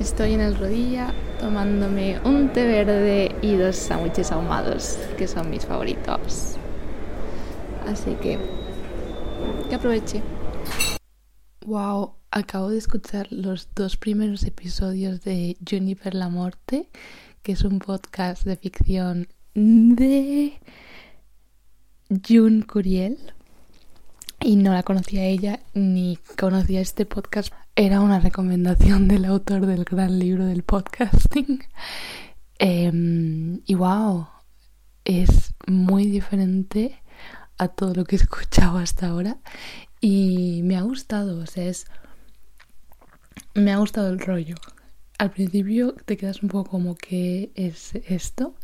Estoy en el rodilla tomándome un té verde y dos sándwiches ahumados, que son mis favoritos. Así que que aproveche. Wow, acabo de escuchar los dos primeros episodios de Juniper la Morte, que es un podcast de ficción de June Curiel. Y no la conocía ella ni conocía este podcast era una recomendación del autor del gran libro del podcasting. Em, y wow, es muy diferente a todo lo que he escuchado hasta ahora. Y me ha gustado, o sea, es. Me ha gustado el rollo. Al principio te quedas un poco como que es esto.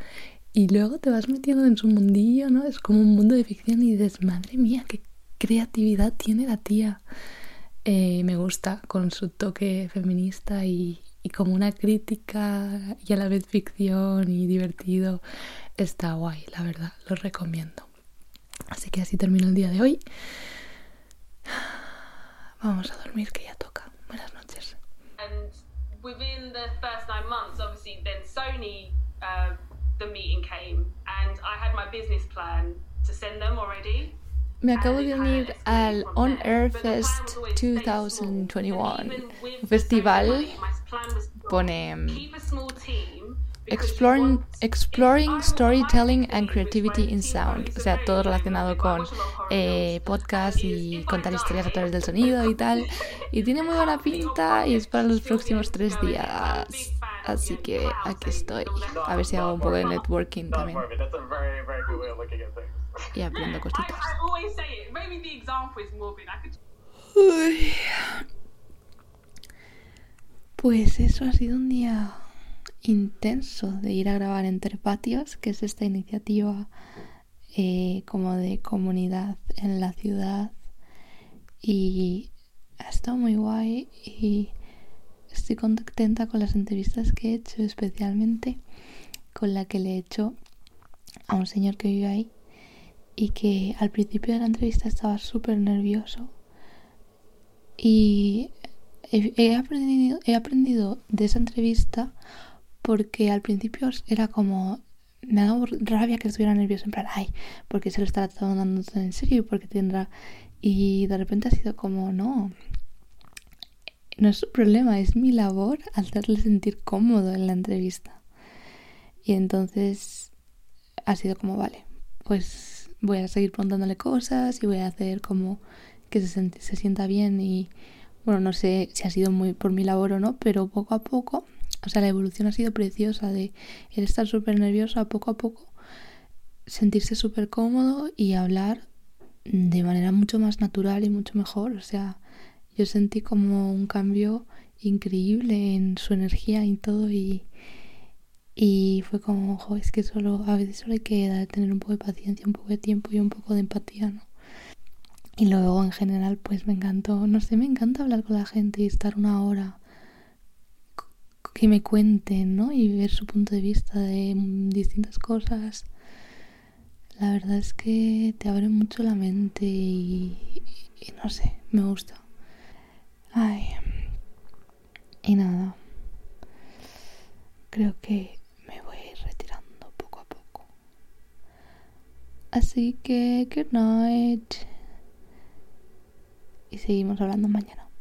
Y luego te vas metiendo en su mundillo, ¿no? Es como un mundo de ficción y dices, madre mía, qué creatividad tiene la tía. Eh, me gusta con su toque feminista y, como una crítica y a la vez ficción y divertido. Está guay, la verdad, lo recomiendo. Así que así termino el día de hoy. Vamos a dormir que ya toca. Buenas noches. And within the first nine months, obviously, then Sony, uh, the meeting came, and I had my business plan to send them already. Me acabo de unir al On Air Fest 2021, un festival pone Exploring, exploring Storytelling and Creativity in Sound, o sea, todo relacionado con eh, podcast y contar historias a través del sonido y tal. Y tiene muy buena pinta y es para los próximos tres días. Así que aquí estoy. A ver si hago un poco de networking también y aprendo cositas. Pues eso ha sido un día intenso de ir a grabar entre patios, que es esta iniciativa eh, como de comunidad en la ciudad. Y ha estado muy guay y estoy contenta con las entrevistas que he hecho, especialmente con la que le he hecho a un señor que vive ahí y que al principio de la entrevista estaba súper nervioso. Y he, aprendido, he aprendido de esa entrevista porque al principio era como me ha dado rabia que estuviera nervioso en plan ay porque se lo estará tomando en serio y porque tendrá y de repente ha sido como no no es su problema es mi labor hacerle sentir cómodo en la entrevista y entonces ha sido como vale pues voy a seguir preguntándole cosas y voy a hacer como que se, se sienta bien y bueno, no sé si ha sido muy por mi labor o no, pero poco a poco, o sea, la evolución ha sido preciosa de estar súper nervioso a poco a poco, sentirse súper cómodo y hablar de manera mucho más natural y mucho mejor, o sea, yo sentí como un cambio increíble en su energía y todo y y fue como, ojo, es que solo, a veces solo hay que tener un poco de paciencia, un poco de tiempo y un poco de empatía, ¿no? Y luego en general, pues me encantó, no sé, me encanta hablar con la gente y estar una hora que me cuenten, ¿no? Y ver su punto de vista de distintas cosas. La verdad es que te abre mucho la mente y, y no sé, me gusta. Ay. Y nada. Creo que Así que, good night. Y seguimos hablando mañana.